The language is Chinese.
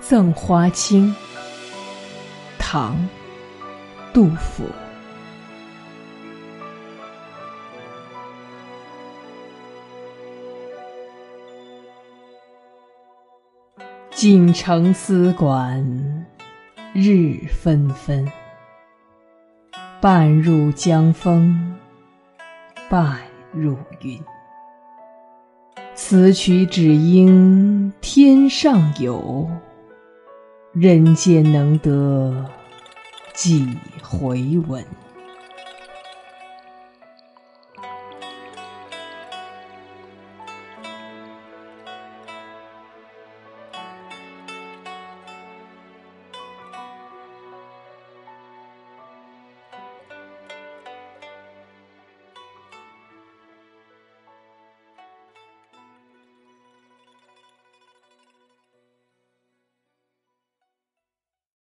赠花卿唐杜甫锦城丝管日纷纷，半入江风半入云。此曲只应天上有，人间能得几回闻。